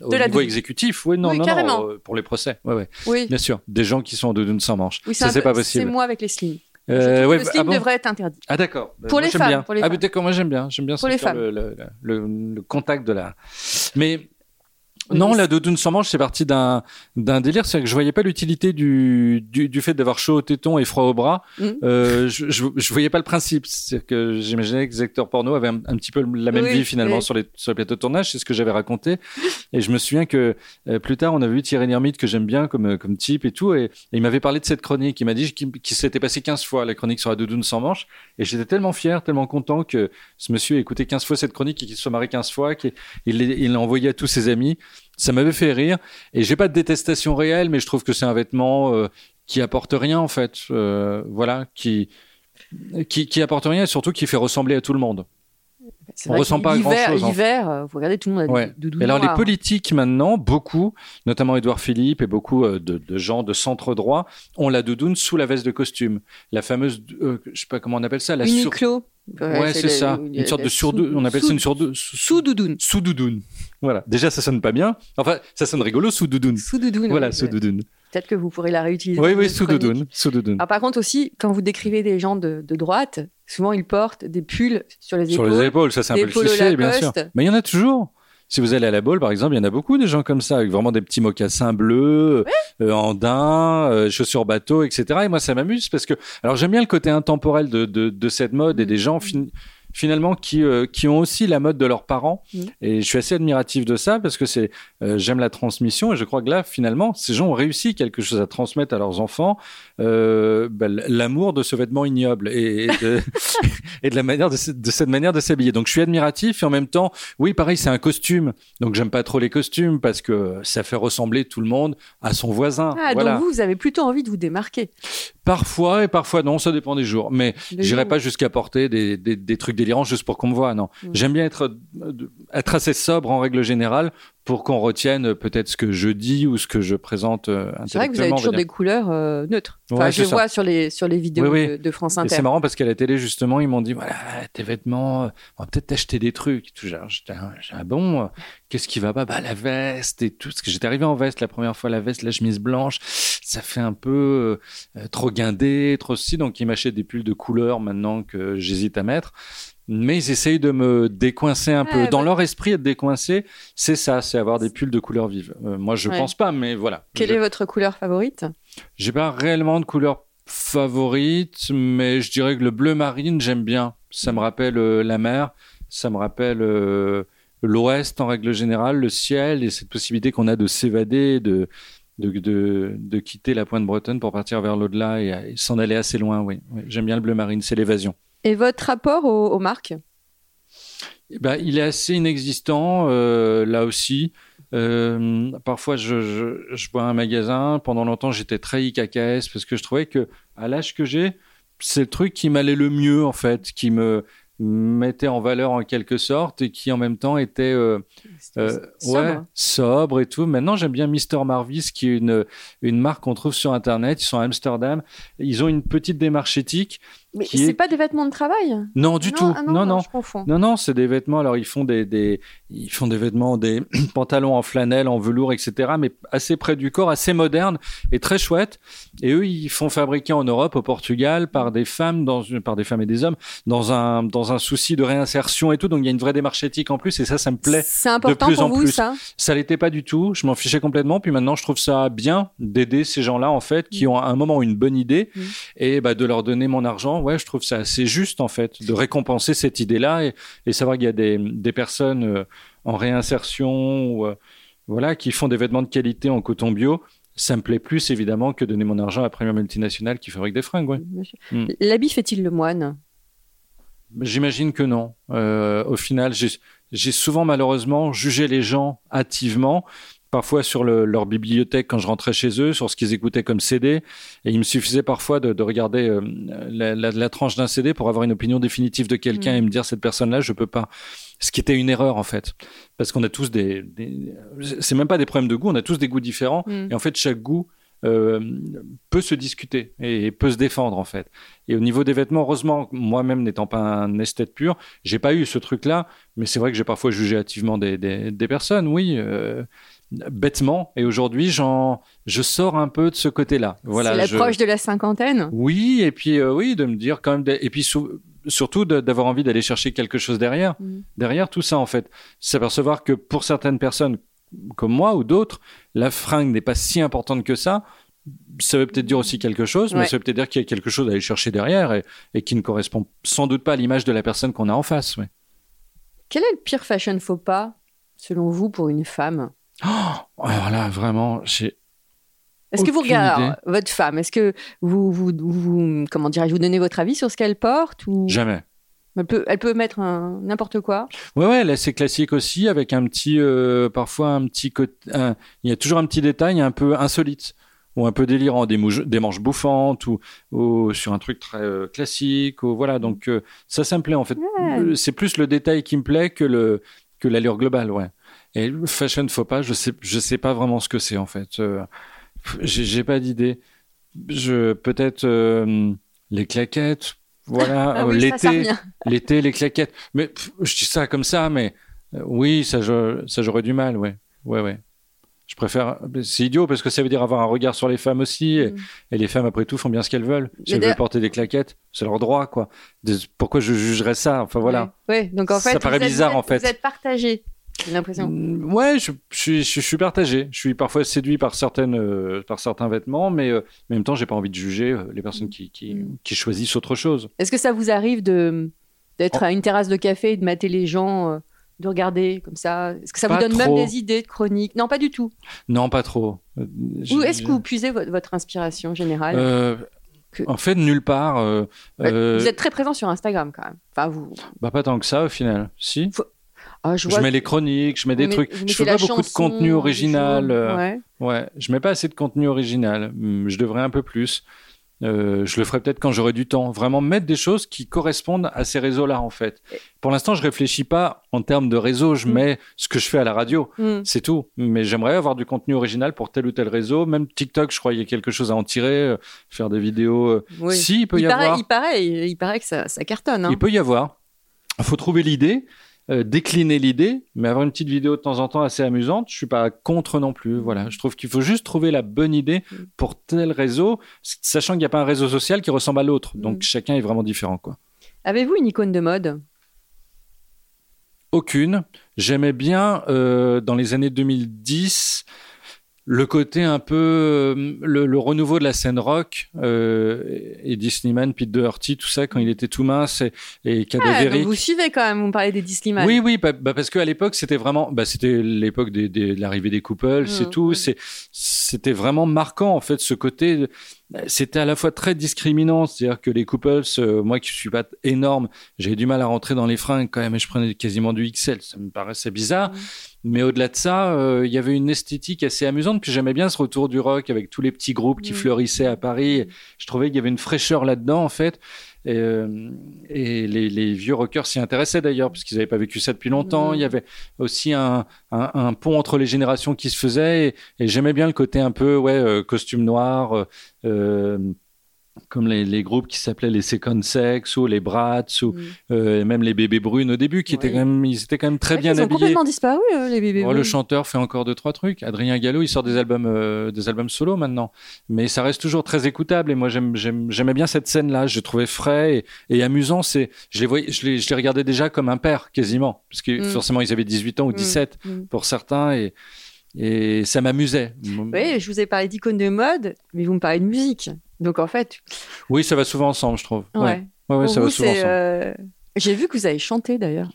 au De la niveau exécutif. Oui, non, Oui, non, carrément. non, euh, pour les procès. Ouais, ouais. Oui. Bien sûr. Des gens qui sont en doudoune sans manche. Oui, ça, c'est pas possible. C'est moi avec les slims. Euh, ouais, le bah, slim ah bon devrait être interdit. Ah d'accord. Bah, Pour les femmes, pour les ah femmes. peut-être que moi j'aime bien. J'aime bien Pour les femmes. Le, le, le- le contact de la. Mais Non, la doudoune sans manche, c'est parti d'un d'un délire, c'est que je voyais pas l'utilité du, du, du fait d'avoir chaud au téton et froid au bras. Mm. Euh, je, je je voyais pas le principe, c'est que j'imaginais que les acteurs porno avaient un, un petit peu la même Oui, vie finalement oui. sur les sur les plateaux de tournage, c'est ce que j'avais raconté. Et je me souviens que euh, plus tard, on a vu Thierry Lhermitte que j'aime bien comme euh, comme type et tout, et, et il m'avait parlé de cette chronique. Il m'a dit qu'il s'était passé 15 fois la chronique sur la doudoune sans manche, et j'étais tellement fier, tellement content que ce monsieur ait écouté 15 fois cette chronique et qu'il se soit marré 15 fois, qu'il il l'a envoyé à tous ses amis. Ça m'avait fait rire. Et j'ai pas de détestation réelle, mais je trouve que c'est un vêtement euh, qui apporte rien en fait. Euh, voilà, qui, qui qui apporte rien et surtout qui fait ressembler à tout le monde. On vrai ressent pas l'hiver- grand-chose, en L'hiver, euh, vous regardez, tout le monde a Ouais. des doudous Et alors les politiques maintenant, beaucoup, notamment Édouard Philippe et beaucoup euh, de, de gens de centre droit, ont la doudoune sous la veste de costume. La fameuse, euh, je sais pas comment on appelle ça, la sur... Uniqlo. Ouais, c'est ça. le- Une sorte de surdouane. On appelle ça une surdouane. Sous doudoune. Sous doudoune. Voilà. Déjà, ça sonne pas bien. Enfin, ça sonne rigolo sous doudoune. Sous doudoune. Voilà, oui, sous ouais. doudoune. Peut-être que vous pourrez la réutiliser. Oui, oui, votre sous chronique. doudoune. Sous doudoune. Alors, par contre aussi, quand vous décrivez des gens de, de droite, souvent ils portent des pulls sur les Sur épaules. les épaules, ça c'est un peu le cliché, bien sûr. Mais il y en a toujours. Si vous allez à la boule, par exemple, il y en a beaucoup des gens comme ça, avec vraiment des petits mocassins bleus, euh, en daim, euh, chaussures bateau, etc. Et moi, ça m'amuse parce que, alors j'aime bien le côté intemporel de, de, de cette mode et des gens fin- finalement qui, euh, qui ont aussi la mode de leurs parents. Mm. Et je suis assez admiratif de ça parce que c'est, euh, j'aime la transmission et je crois que là, finalement, ces gens ont réussi quelque chose à transmettre à leurs enfants, euh, bah, l'amour de ce vêtement ignoble et, et de, et de la manière de, ce- de cette manière de s'habiller. Donc je suis admiratif et en même temps, oui, pareil, c'est un costume. Donc j'aime pas trop les costumes parce que ça fait ressembler tout le monde à son voisin. Ah, voilà. donc vous, vous avez plutôt envie de vous démarquer. Parfois et parfois non, ça dépend des jours. Mais j'irai pas jusqu'à porter des, des, des trucs délirants juste pour qu'on me voit. Non, Mm. j'aime bien être euh, être assez sobre en règle générale pour qu'on retienne euh, peut-être ce que je dis ou ce que je présente euh, C'est vrai que vous avez toujours des couleurs euh, neutres. Enfin, Ouais, je ça. vois sur les, sur les vidéos Oui, oui. De, de France Et Inter. c'est marrant parce qu'à la télé, justement, ils m'ont dit, voilà, tes vêtements, euh, on va peut-être t'acheter des trucs. j'étais, ah, bon, euh, qu'est-ce qui va pas? Bah, la veste et tout. Parce que j'étais arrivé en veste la première fois, la veste, la chemise blanche. Ça fait un peu euh, trop guindé, trop si. Donc, ils m'achètent des pulls de couleur maintenant que j'hésite à mettre. Mais ils essayent de me décoincer un peu. Dans bah- leur esprit, être décoincé, c'est ça, c'est avoir des pulls de couleur vive. Euh, moi, je Ouais. pense pas, mais voilà. Quelle Je- est votre couleur favorite? J'ai pas réellement de couleur favorite, mais je dirais que le bleu marine, j'aime bien. Ça me rappelle euh, la mer, ça me rappelle euh, l'ouest en règle générale, le ciel et cette possibilité qu'on a de s'évader, de, de, de, de quitter la pointe bretonne pour partir vers l'au-delà et, et s'en aller assez loin. Oui, Oui, j'aime bien le bleu marine, c'est l'évasion. Et votre rapport aux, aux marques? Eh ben, il est assez inexistant euh, là aussi. Euh, parfois, je, je, je vois un magasin. Pendant longtemps, j'étais très IKKS parce que je trouvais que à l'âge que j'ai, c'est le truc qui m'allait le mieux en fait, qui me mettait en valeur en quelque sorte et qui en même temps était euh, euh, Sobre. ouais, sobre et tout. Maintenant, j'aime bien Mister Marvis, qui est une, une marque qu'on trouve sur Internet. Ils sont à Amsterdam. Ils ont une petite démarche éthique. Mais c'est est- pas des vêtements de travail Non, du Non, tout. ah non, non. Non, non, c'est des vêtements. Alors, ils font des, des, ils font des vêtements, des pantalons en flanelle, en velours, etc. Mais assez près du corps, assez modernes et très chouettes. Et eux, ils font fabriquer en Europe, au Portugal, par des femmes, dans une, par des femmes et des hommes, dans un, dans un souci de réinsertion et tout. Donc, il y a une vraie démarche éthique en plus. Et ça, ça me plaît. C'est important plus pour en vous, plus. ça? Ça l'était pas du tout. Je m'en fichais complètement. Puis maintenant, je trouve ça bien d'aider ces gens-là, en fait, qui ont à un moment une bonne idée Mm. et bah, de leur donner mon argent. Ouais, je trouve ça assez juste, en fait, de récompenser cette idée-là et, et savoir qu'il y a des, des personnes euh, en réinsertion ou, euh, voilà, qui font des vêtements de qualité en coton bio. Ça me plaît plus, évidemment, que donner mon argent à la première multinationale qui fabrique des fringues. Ouais. Monsieur. Mm. L'habit fait-il le moine? J'imagine que non. Euh, au final, j'ai souvent malheureusement jugé les gens hâtivement, parfois sur le- leur bibliothèque quand je rentrais chez eux, sur ce qu'ils écoutaient comme CD, et il me suffisait parfois de, de regarder euh, la, la- la tranche d'un CD pour avoir une opinion définitive de quelqu'un Mm. et me dire cette personne-là, je peux pas. Ce qui était une erreur en fait, parce qu'on a tous des, des c'est même pas des problèmes de goût, on a tous des goûts différents, Mm. et en fait chaque goût euh, peut se discuter et, et peut se défendre en fait. Et au niveau des vêtements, heureusement, moi-même n'étant pas un esthète pur, j'ai pas eu ce truc-là, mais c'est vrai que j'ai parfois jugé hâtivement des, des, des personnes, oui, euh, bêtement. Et aujourd'hui, j'en, je sors un peu de ce côté-là. Voilà. C'est je- l'approche de la cinquantaine Oui, et puis euh, oui, de me dire quand même, et puis sou- surtout d'avoir envie d'aller chercher quelque chose derrière, Mm. derrière tout ça en fait, s'apercevoir que pour certaines personnes comme moi ou d'autres, la fringue n'est pas si importante que ça. Ça veut peut-être dire aussi quelque chose, mais ça veut peut-être dire qu'il y a quelque chose à aller chercher derrière et, et qui ne correspond sans doute pas à l'image de la personne qu'on a en face. ouais. Quel est le pire fashion faux pas, selon vous, pour une femme? Alors là, vraiment, j'ai Est-ce que vous regardez idée. votre femme Est-ce que vous, vous, vous- comment dirais-je, vous donnez votre avis sur ce qu'elle porte ou jamais. elle peut, elle peut mettre n'importe quoi Ouais, ouais, là c'est classique aussi, avec un petit, euh, parfois un petit un- il y a toujours un petit détail un peu insolite ou un peu délirant, des, manches bouffantes ou, ou sur un truc très euh, classique, ou voilà. Donc euh, ça, ça me plaît en fait. Ouais. C'est plus le détail qui me plaît que le que l'allure globale, ouais. Et le fashion faux pas, je sais, je sais pas vraiment ce que c'est en fait. Euh, j'ai pas d'idée. Je peut-être euh, les claquettes. Voilà, Ah euh, oui, ça, ça l'été, l'été, les claquettes. Mais pff, je dis ça comme ça, mais euh, oui, ça, je- ça j'aurais du mal, ouais, ouais, ouais. Je préfère. C'est idiot parce que ça veut dire avoir un regard sur les femmes aussi, et, Mm. et les femmes après tout font bien ce qu'elles veulent. Si elles veulent porter des claquettes, c'est leur droit, quoi. Des- Pourquoi je jugerais ça Enfin voilà. Ouais, Ouais, donc en Ça fait, paraît vous êtes- bizarre, vous en fait. Vous êtes partagé, j'ai l'impression. Mm, Ouais, je, je suis, je, je suis partagé. Je suis parfois séduit par certaines, euh, par certains vêtements, mais euh, en même temps, j'ai pas envie de juger euh, les personnes qui, qui, Mm. qui choisissent autre chose. Est-ce que ça vous arrive de d'être Oh. à une terrasse de café et de mater les gens, euh, de regarder comme ça? Est-ce que ça vous donne même des idées de chroniques? Non, pas du tout. Non, pas trop. Où est-ce que vous puisez votre, votre inspiration générale? Que- En fait, nulle part. euh, euh, Vous êtes très présent sur Instagram quand même. Enfin, vous. Bah pas tant que ça au final. Si? Ah, je mets les chroniques, je mets des trucs. Je mettez fais pas beaucoup de contenu original. euh, Ouais. Ouais, je mets pas assez de contenu original. Hum, Je devrais un peu plus. Euh, je le ferai peut-être quand j'aurai du temps. Vraiment mettre des choses qui correspondent à ces réseaux-là en fait. Pour l'instant, je réfléchis pas en termes de réseau. Je Mm. mets ce que je fais à la radio. Hmm. C'est tout. Mais j'aimerais avoir du contenu original pour tel ou tel réseau. Même TikTok, je crois qu'il y a quelque chose à en tirer. euh, Faire des vidéos. euh, Oui. Si, il peut y il, paraît, avoir. il paraît, il paraît que ça, ça cartonne. hein. Il peut y avoir. Il faut trouver l'idée, euh, décliner l'idée, mais avoir une petite vidéo de temps en temps assez amusante. Je suis pas contre non plus. Voilà, je trouve qu'il faut juste trouver la bonne idée Mm. pour tel réseau, sachant qu'il n'y a pas un réseau social qui ressemble à l'autre. Donc Mm. chacun est vraiment différent, quoi. Avez-vous une icône de mode? Aucune. J'aimais bien euh, dans les années 2010 le côté un peu euh, le, le renouveau de la scène rock euh, et Disneyman, Pete Doherty, tout ça quand il était tout mince et, et Ah, cadavérique. donc Vous suivez quand même, vous me parlez des Disneyman. Oui, oui, bah, bah, parce qu'à l'époque, c'était vraiment, bah, c'était l'époque des, des- de l'arrivée des couples, c'est Mm, tout. mm. C'est, c'était vraiment marquant, en fait, ce côté. C'était à la fois très discriminant, c'est-à-dire que les couples, euh, moi qui suis pas énorme, j'avais du mal à rentrer dans les fringues quand même, et je prenais quasiment du XL, ça me paraissait bizarre. Mm. Mais au-delà de ça, euh, il y avait une esthétique assez amusante, puis j'aimais bien ce retour du rock avec tous les petits groupes qui fleurissaient à Paris. Je trouvais qu'il y avait une fraîcheur là-dedans, en fait. Et, euh, et les, les vieux rockers s'y intéressaient d'ailleurs, parce qu'ils n'avaient pas vécu ça depuis longtemps. Il y avait aussi un, un, un pont entre les générations qui se faisait. Et, et j'aimais bien le côté un peu, ouais, euh, costume noir, euh, comme les, les groupes qui s'appelaient les Second Sex ou les Brats ou Mm. euh, même les Bébés Brunes au début, qui étaient quand même, ils étaient quand même très bien ils ont habillés. complètement disparu, euh, les bébés. Oh, le bruns. chanteur fait encore deux trois trucs. Adrien Gallo, il sort des albums, euh, des albums solo maintenant, mais ça reste toujours très écoutable. Et moi, j'aimais bien cette scène-là. Je le trouvais frais et, et amusant. C'est, je les voyais, je les, je les regardais déjà comme un père quasiment, parce que Mm. forcément ils avaient 18 ans ou Mm. 17 Mm. pour certains et et ça m'amusait. Oui, je vous ai parlé d'icône de mode, mais vous me parlez de musique. Donc en fait, Oui, ça va souvent ensemble, je trouve. ouais. Ouais, ouais, ouais, Pour ça vous, va souvent ensemble. euh, J'ai vu que vous avez chanté d'ailleurs.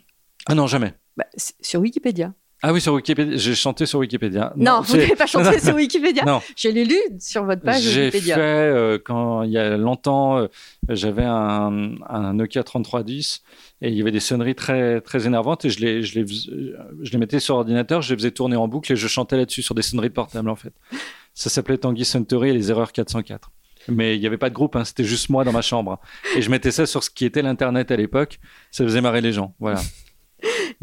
Ah non, jamais. Bah, sur Wikipédia. Ah oui, sur Wikipédia, j'ai chanté sur Wikipédia. Non, vous j'ai- n'avez pas chanté sur Wikipédia. Non. Je l'ai lu sur votre page J'ai Wikipédia. fait, euh, quand il y a longtemps, euh, j'avais un, un Nokia 3310 et il y avait des sonneries très, très énervantes et je les, je, les, fais- je les mettais sur ordinateur, je les faisais tourner en boucle et je chantais là-dessus sur des sonneries de portable en fait. Ça s'appelait Tanguy Suntory et les erreurs 404. Mais il n'y avait pas de groupe, hein, c'était juste moi dans ma chambre. Et je mettais ça sur ce qui était l'Internet à l'époque. Ça faisait marrer les gens. Voilà.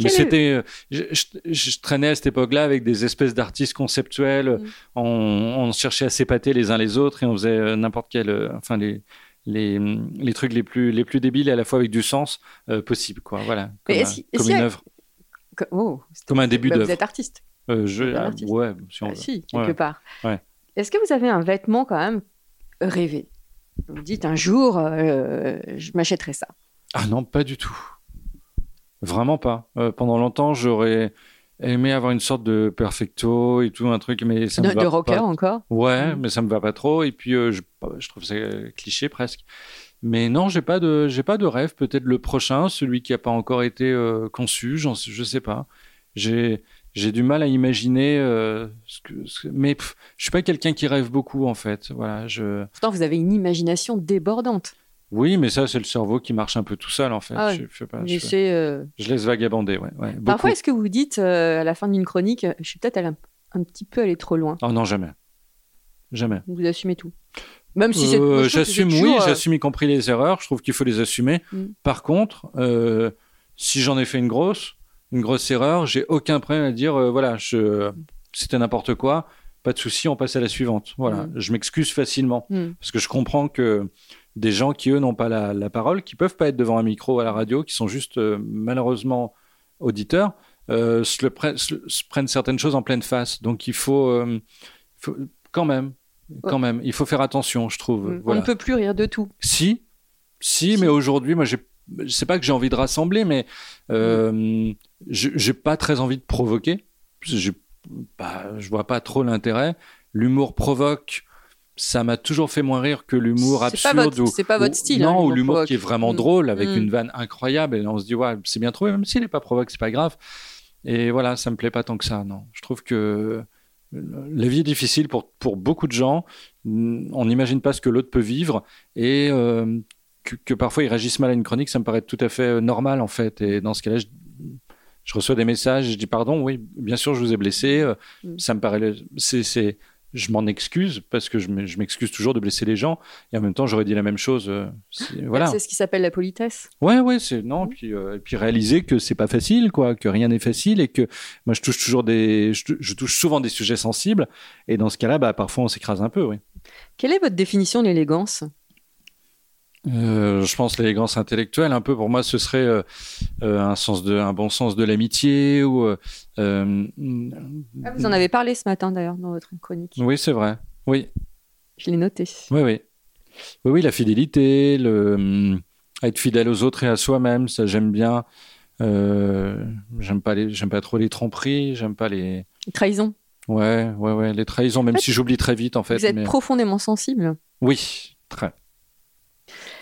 Mais c'était, euh, je, je- je traînais à cette époque-là avec des espèces d'artistes conceptuels. Mm. On, on cherchait à s'épater les uns les autres et on faisait euh, n'importe quel, euh, enfin les, les, les trucs les plus, les plus débiles et à la fois avec du sens euh, possible, quoi. Voilà. Mais Comme, un- est-ce comme une a- œuvre, Oh, comme un début bah, vous d'œuvre. êtes artiste, Euh, je, un ah, artiste. ouais, si on Ah, si, quelque Ouais. part. Ouais. Est-ce que vous avez un vêtement quand même rêvé? Vous vous dites un jour, euh, je m'achèterai ça. Ah non, pas du tout. Vraiment pas. Euh, pendant longtemps, j'aurais, aimer avoir une sorte de perfecto et tout, un truc, mais ça de, me va de rocker pas. encore? Ouais, Mm. mais ça me va pas trop. Et puis, euh, je, je trouve ça cliché presque. Mais non, j'ai pas de, j'ai pas de rêve. Peut-être le prochain, celui qui a pas encore été euh, conçu, j'en, je sais pas. J'ai, j'ai du mal à imaginer euh, ce que, ce que- mais pff, je suis pas quelqu'un qui rêve beaucoup en fait. Voilà, je, Pourtant, vous avez une imagination débordante. Oui, mais ça c'est le cerveau qui marche un peu tout seul en fait. Ah ouais. je, pas, je, euh, je laisse vagabander, ouais. ouais Parfois, est-ce que vous dites euh, à la fin d'une chronique, euh, je suis peut-être un, un petit peu allé trop loin? Oh non, jamais, jamais. Vous assumez tout Même si. Euh, j'assume, oui, j'assume y compris les erreurs. Je trouve qu'il faut les assumer. Mm. Par contre, si j'en ai fait une grosse, une grosse erreur, j'ai aucun problème à dire, voilà, c'était n'importe quoi. Pas de souci, on passe à la suivante. Voilà, Mm. je m'excuse facilement hmm. parce que je comprends que des gens qui eux n'ont pas la, la parole, qui peuvent pas être devant un micro à la radio, qui sont juste euh, malheureusement auditeurs, euh, se, le pre- se- se prennent certaines choses en pleine face. Donc il faut, euh, faut- quand même, quand même, il faut faire attention, je trouve. Hmm. On ne peut plus rire de tout. Si, si, Si. mais aujourd'hui, moi, j'ai, c'est pas que j'ai envie de rassembler, mais euh, je- j'ai pas très envie de provoquer. Bah, je vois pas trop l'intérêt. L'humour provoque. Ça m'a toujours fait moins rire que l'humour pas absurde. votre- ou- c'est pas votre ou- style, hein, Non, ou l'humour qui est vraiment Mm. drôle avec Mm. une vanne incroyable. Et on se dit, ouais, c'est bien trouvé, même s'il n'est pas provoque, c'est pas grave. Et voilà, ça me plaît pas tant que ça, non. Je trouve que la vie est difficile pour, pour beaucoup de gens. On n'imagine pas ce que l'autre peut vivre. Et euh, que, que parfois ils réagissent mal à une chronique, ça me paraît tout à fait euh, normal en fait. Et dans ce cas-là, je, je reçois des messages je dis pardon, oui, bien sûr, je vous ai blessé. Euh, Mm. Ça me paraît, c'est, je m'en excuse parce que je me- je m'excuse toujours de blesser les gens. Et en même temps, j'aurais dit la même chose. euh, c'est- voilà. C'est ce qui s'appelle la politesse. Ouais, ouais, c'est non, et puis euh, et puis réaliser que c'est pas facile, quoi, que rien n'est facile et que moi je touche toujours des, je touche souvent des sujets sensibles et dans ce cas-là, bah parfois on s'écrase un peu, oui. Quelle est votre définition de l'élégance? Euh, je pense l'élégance intellectuelle, un peu pour moi, ce serait euh, euh, un sens de, un bon sens de l'amitié ou. euh, Ah, Vous en avez parlé ce matin d'ailleurs dans votre chronique. Oui, c'est vrai. Oui, Je l'ai noté. oui, oui, oui, oui, la fidélité, le être fidèle aux autres et à soi-même, ça j'aime bien. J'aime pas les, j'aime pas trop les tromperies, j'aime pas les. Trahison. Ouais, ouais, ouais, les trahisons, même fait, si j'oublie très vite en fait. Vous êtes mais- profondément sensible. Oui, très.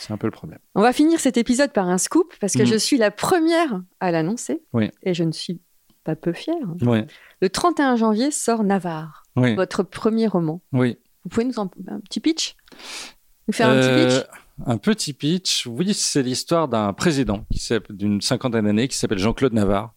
C'est un peu le problème. On va finir cet épisode par un scoop parce que Mhm. je suis la première à l'annoncer. Oui. Et je ne suis pas peu fière. Le 31 janvier sort Navarre, oui, votre premier roman. oui. Vous pouvez nous en un petit pitch? Nous faire un Euh, petit pitch? Un petit pitch, oui, c'est l'histoire d'un président d'une cinquantaine d'années qui s'appelle Jean-Claude Navarre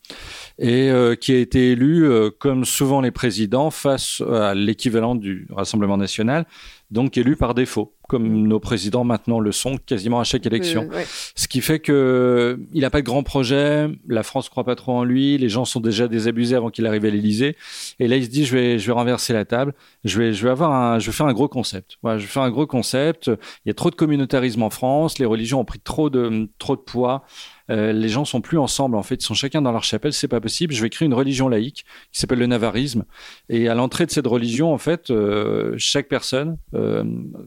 et euh, qui a été élu, euh, comme souvent les présidents, face à l'équivalent du Rassemblement national, donc élu par défaut, comme nos présidents maintenant le sont quasiment à chaque élection. Euh, ouais. Ce qui fait que il n'a pas de grands projets, la France croit pas trop en lui, les gens sont déjà désabusés avant qu'il arrive à l'Élysée, et là il se dit je vais je vais renverser la table, je vais je vais avoir un je vais faire un gros concept. Voilà, je vais faire un gros concept. Il y a trop de communautarisme en France, les religions ont pris trop de trop de poids. Euh, les gens sont plus ensemble en fait, ils sont chacun dans leur chapelle, c'est pas possible. Je vais créer une religion laïque qui s'appelle le navarisme et à l'entrée de cette religion en fait, euh, chaque personne euh,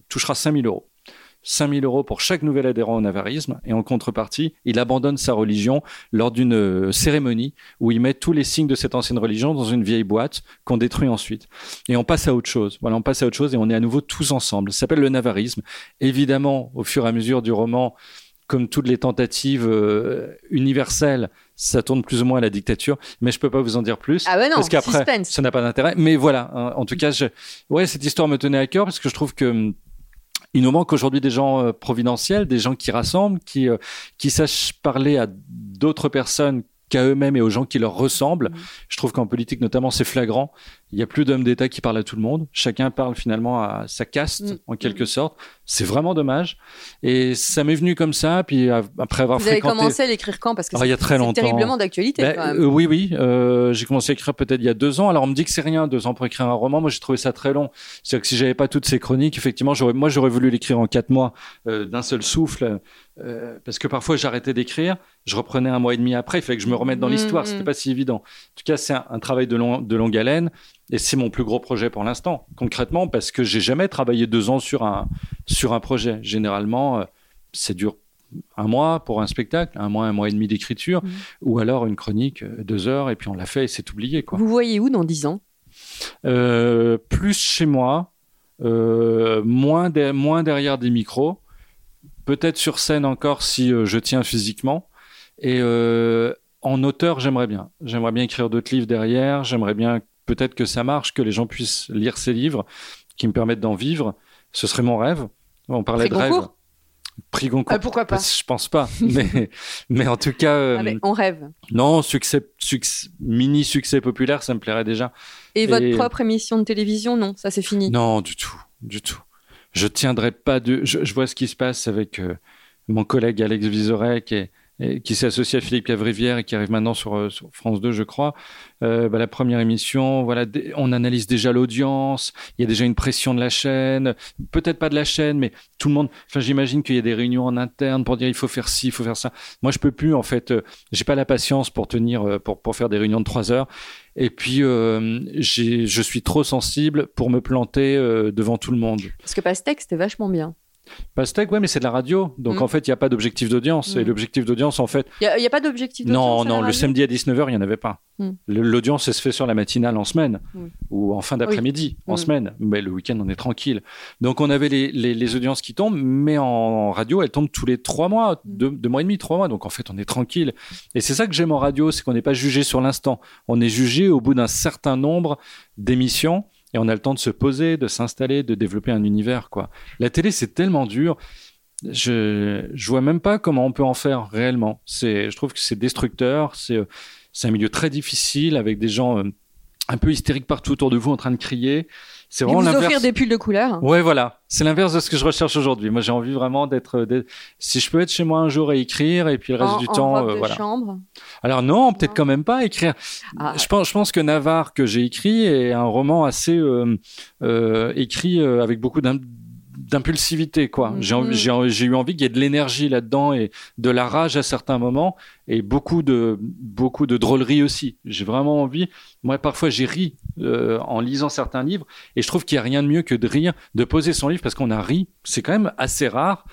touchera 5000 euros. 5000 euros pour chaque nouvel adhérent au navarisme et en contrepartie, il abandonne sa religion lors d'une euh, cérémonie où il met tous les signes de cette ancienne religion dans une vieille boîte qu'on détruit ensuite. Et on passe à autre chose. Voilà, on passe à autre chose et on est à nouveau tous ensemble. Ça s'appelle le navarisme. Évidemment, au fur et à mesure du roman, comme toutes les tentatives euh, universelles, ça tourne plus ou moins à la dictature, mais je peux pas vous en dire plus. Ah ouais non, parce qu'après, ça n'a pas d'intérêt. Mais voilà, hein, en tout cas, je... ouais, cette histoire me tenait à cœur parce que je trouve que hum, il nous manque aujourd'hui des gens euh, providentiels, des gens qui rassemblent, qui euh, qui sachent parler à d'autres personnes qu'à eux-mêmes et aux gens qui leur ressemblent. Mhm. Je trouve qu'en politique notamment, c'est flagrant. Il y a plus d'hommes d'État qui parlent à tout le monde. Chacun parle finalement à sa caste, Mhm. en quelque sorte. C'est vraiment dommage. Et ça m'est venu comme ça. Puis après avoir Vous avez commencé à l'écrire quand? Parce que Ah, il y a très longtemps. terriblement d'actualité Ben, quand même. euh, oui, oui. euh, j'ai commencé à écrire peut-être il y a deux ans. Alors on me dit que c'est rien, deux ans pour écrire un roman. Moi, j'ai trouvé ça très long. C'est-à-dire que si j'avais pas toutes ces chroniques, effectivement, j'aurais, moi, j'aurais voulu l'écrire en quatre mois euh, d'un seul souffle, euh, parce que parfois j'arrêtais d'écrire, je reprenais un mois et demi après. Il fallait que je me remette dans Mhm, l'histoire. C'était pas si évident. En tout cas, c'est un, un travail de, long, de longue haleine, et c'est mon plus gros projet pour l'instant, concrètement, parce que j'ai jamais travaillé deux ans sur un sur un projet. Généralement, euh, c'est dur un mois pour un spectacle, un mois, un mois et demi d'écriture, Mhm. ou alors une chronique euh, deux heures et puis on l'a fait et c'est oublié quoi. Vous voyez où dans 10 ans? Euh, plus chez moi, euh, moins, de- moins derrière des micros, peut-être sur scène encore si euh, je tiens physiquement. Et en auteur, j'aimerais bien. J'aimerais bien écrire d'autres livres derrière. J'aimerais bien peut-être que ça marche, que les gens puissent lire ces livres, qui me permettent d'en vivre. Ce serait mon rêve. On parlait Prix de rêve. Prix Goncourt. Ah, Pourquoi pas? Je pense pas, mais mais en tout cas, euh, Ah, mais On rêve. non, succès, succès, mini succès populaire, ça me plairait déjà. Et, votre propre émission de télévision, non, ça c'est fini. Non, du tout, du tout. Je tiendrai pas de. Je, je vois ce qui se passe avec euh, mon collègue Alex Vizorek et, qui s'est associé à Philippe Cavrivière et qui arrive maintenant sur, euh, France 2, je crois. Euh, bah, la première émission, voilà, on analyse déjà l'audience. Il y a déjà une pression de la chaîne, peut-être pas de la chaîne, mais tout le monde. Enfin, j'imagine qu'il y a des réunions en interne pour dire il faut faire ci, il faut faire ça. Moi, je peux plus en fait. euh, j'ai pas la patience pour tenir, euh, pour pour faire des réunions de trois heures. Et puis, euh, je suis trop sensible pour me planter devant tout le monde. Parce que Pastèque, c'était vachement bien. Pastèque, ouais, mais c'est de la radio. Donc, Mm. en fait, il n'y a pas d'objectif d'audience. Et Mm. l'objectif d'audience, en fait, Il n'y a, pas d'objectif non, d'audience la non, le samedi à 19h, il n'y en avait pas. Mm. L'audience, elle se fait sur la matinale en semaine ou en fin d'après-midi, en semaine. Mais le week-end, on est tranquille. Donc, on avait les, les, les audiences qui tombent, mais en radio, elles tombent tous les trois mois, deux, deux mois et demi, trois mois. Donc, en fait, on est tranquille. Et c'est ça que j'aime en radio, c'est qu'on n'est pas jugé sur l'instant. On est jugé au bout d'un certain nombre d'émissions. Et on a le temps de se poser, de s'installer, de développer un univers, quoi. La télé, c'est tellement dur. Je, je vois même pas comment on peut en faire réellement. C'est, je trouve que c'est destructeur. C'est, un milieu très difficile avec des gens euh, un peu hystériques partout autour de vous en train de crier. C'est vraiment vous offrir l'inverse. des pulls de couleur. Ouais, voilà. C'est l'inverse de ce que je recherche aujourd'hui. Moi, j'ai envie vraiment d'être, si je peux être chez moi un jour et écrire, et puis le reste en, du en temps, robe euh, de voilà. chambre. Alors non, peut-être quand même pas écrire. Ah, Je pense, je pense que Navarre que j'ai écrit est un roman assez euh, euh, écrit euh, avec beaucoup d'im- d'impulsivité quoi. Mhm. En- j'ai eu envie qu'il y ait de l'énergie là-dedans et de la rage à certains moments et beaucoup de beaucoup de drôlerie aussi. J'ai vraiment envie. Moi parfois j'ai ri euh, en lisant certains livres et je trouve qu'il y a rien de mieux que de rire, de poser son livre parce qu'on a ri. C'est quand même assez rare.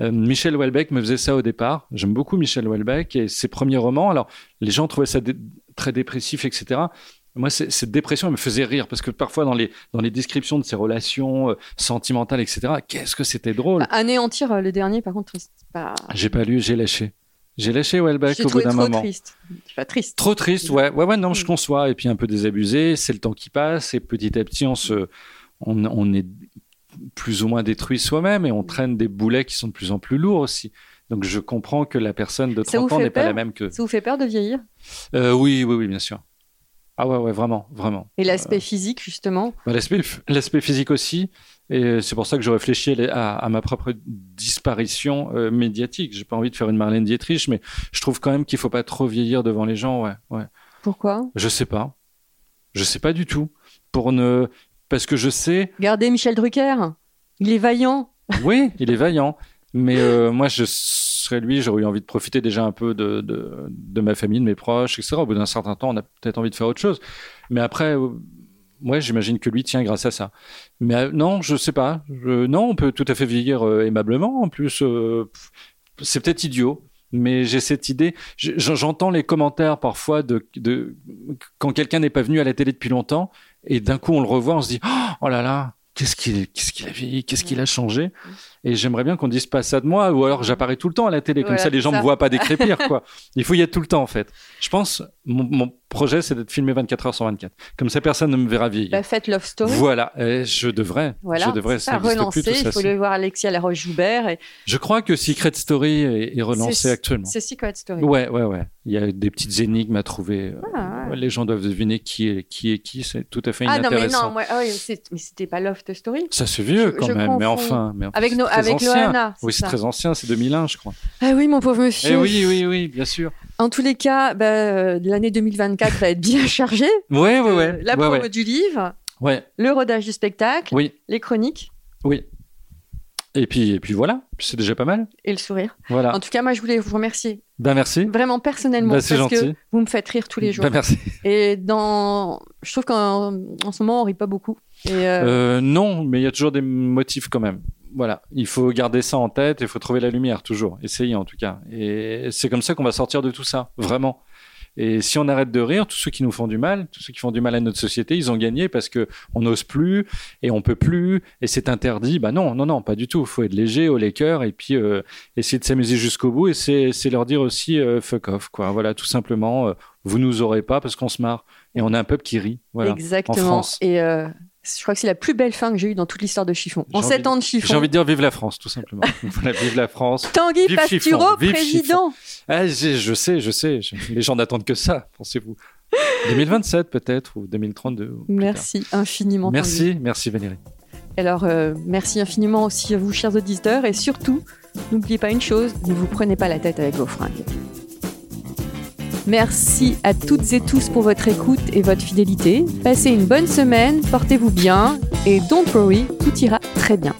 Euh, Michel Houellebecq me faisait ça au départ. J'aime beaucoup Michel Houellebecq et ses premiers romans. Alors les gens trouvaient ça dé- très dépressif, etc. Moi, c'est- cette dépression, elle me faisait rire parce que parfois, dans les, dans les descriptions de ses relations euh, sentimentales, etc., qu'est-ce que c'était drôle. Bah, Anéantir euh, le dernier, par contre, triste. Pas... J'ai pas lu, j'ai lâché. J'ai lâché J'ai au bout d'un trop moment. triste. Pas triste. Trop triste, ouais. Ouais, ouais, non, je Mm. conçois. Et puis un peu désabusé, c'est le temps qui passe et petit à petit, on se, on, on est plus ou moins détruit soi-même et Mm. on traîne des boulets qui sont de plus en plus lourds aussi. Donc je comprends que la personne de Ça 30 vous ans n'est pas la même que. Ça vous fait peur de vieillir? Euh, oui, oui, oui, bien sûr. Ah ouais, ouais, vraiment, vraiment. Et l'aspect physique, justement? Bah, L'aspect, l'aspect physique aussi. Et c'est pour ça que je réfléchis à, à ma propre disparition euh, médiatique. J'ai pas envie de faire une Marlène Dietrich, mais je trouve quand même qu'il faut pas trop vieillir devant les gens. Ouais, ouais. Pourquoi? Je sais pas. Je sais pas du tout. Pour ne, parce que je sais. Regardez Michel Drucker. Il est vaillant. Oui, il est vaillant. Mais euh, moi, je serais lui, j'aurais eu envie de profiter déjà un peu de, de, de ma famille, de mes proches, etc. Au bout d'un certain temps, on a peut-être envie de faire autre chose. Mais après, euh, ouais, j'imagine que lui tient grâce à ça. Mais euh, non, je sais pas. Non, on peut tout à fait vieillir euh, aimablement. En plus, euh, c'est peut-être idiot. Mais j'ai cette idée. Je- J'entends les commentaires parfois de, de quand quelqu'un n'est pas venu à la télé depuis longtemps et d'un coup on le revoit, on se dit oh là là, qu'est-ce qu'il qu'est-ce qu'il a vieilli, qu'est-ce qu'il a changé? Et j'aimerais bien qu'on dise pas ça de moi, ou alors j'apparais tout le temps à la télé, comme Voilà, ça les gens c'est me voient pas décrépir, quoi. Il faut y être tout le temps, en fait. Je pense, mon, mon projet, c'est d'être filmé 24 heures sur 24. Comme ça, personne ne me verra vieillir. Bah, faites Love Story. Voilà, Et je devrais. Voilà, je devrais. Ça relancer. plus, il faut le voir Alexis à la Roche-Joubert. Et... Je crois que Secret Story est, est relancé actuellement. C'est Secret Story. Ouais, ouais, ouais. Il y a des petites énigmes à trouver. Ah, ouais. Les gens doivent deviner qui est qui, est qui. C'est tout à fait Ah non, mais inintéressant. non, moi, ah c'est- mais c'était pas Love Story. Ça, c'est vieux Je- quand je même, mais enfin. Mais enfin, Avec, no, avec. Loana. Oui, c'est très ancien, c'est 2001, je crois. Ah oui, mon pauvre monsieur. Eh oui, oui, oui, bien sûr. En tous les cas, bah, euh, l'année 2024 va être bien chargée. Ouais, ouais, Euh, ouais. La ouais, promo ouais. du livre, Ouais, le rodage du spectacle, oui, les chroniques oui. Et puis, et puis voilà, c'est déjà pas mal. et le sourire. Voilà. En tout cas, moi, je voulais vous remercier Ben merci. vraiment personnellement Bah, parce c'est que gentil. vous me faites rire tous les jours. Ben merci. Et dans, je trouve qu'en en ce moment, on rit pas beaucoup. Et euh, Euh, non, mais il y a toujours des motifs quand même. voilà, il faut garder ça en tête, il faut trouver la lumière toujours, essayer en tout cas. Et c'est comme ça qu'on va sortir de tout ça, vraiment. Et si on arrête de rire, tous ceux qui nous font du mal, tous ceux qui font du mal à notre société, ils ont gagné parce que on n'ose plus et on peut plus et c'est interdit. Bah non, non, non, pas du tout. Il faut être léger au les cœurs et puis euh, essayer de s'amuser jusqu'au bout. Et c'est, c'est leur dire aussi euh, fuck off, quoi. Voilà, tout simplement. Euh, vous nous aurez pas parce qu'on se marre et on a un peuple qui rit. Voilà. Exactement. En France. Et euh, je crois que c'est la plus belle fin que j'ai eue dans toute l'histoire de Chiffon. En J'ai 7 envie- ans de Chiffon. J'ai envie de dire vive la France, tout simplement. voilà, vive la France. Tanguy Vive Pastureau, vive président. Ah, je sais, je sais. Les gens n'attendent que ça, pensez-vous. 2027 peut-être ou 2032. ou plus Merci infiniment. Tanguy. Merci, merci Valérie. Alors, euh, merci infiniment aussi à vous, chers auditeurs. Et surtout, n'oubliez pas une chose, ne vous prenez pas la tête avec vos fringues. Merci à toutes et tous pour votre écoute et votre fidélité. Passez une bonne semaine, portez-vous bien et don't worry, tout ira très bien.